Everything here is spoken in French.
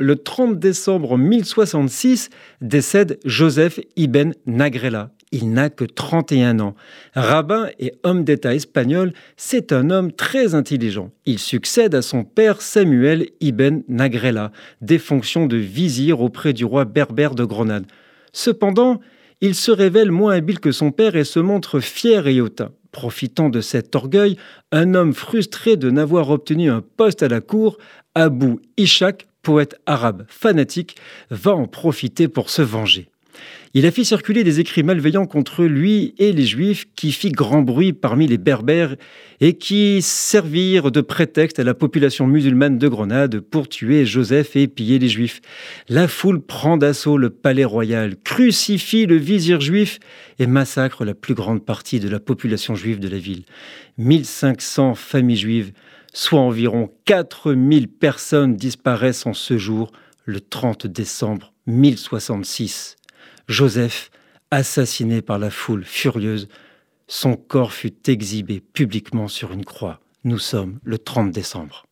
Le 30 décembre 1066 décède Joseph ibn Nagrela. Il n'a que 31 ans. Rabbin et homme d'État espagnol, c'est un homme très intelligent. Il succède à son père Samuel ibn Nagrela, des fonctions de vizir auprès du roi berbère de Grenade. Cependant, il se révèle moins habile que son père et se montre fier et hautain. Profitant de cet orgueil, un homme frustré de n'avoir obtenu un poste à la cour, Abu Ishaq, poète arabe fanatique, va en profiter pour se venger. Il a fait circuler des écrits malveillants contre lui et les Juifs qui fit grand bruit parmi les Berbères et qui servirent de prétexte à la population musulmane de Grenade pour tuer Joseph et piller les Juifs. La foule prend d'assaut le palais royal, crucifie le vizir juif et massacre la plus grande partie de la population juive de la ville. 1500 familles juives, soit environ 4000 personnes disparaissent en ce jour, le 30 décembre 1066. Joseph, assassiné par la foule furieuse, son corps fut exhibé publiquement sur une croix. Nous sommes le 30 décembre.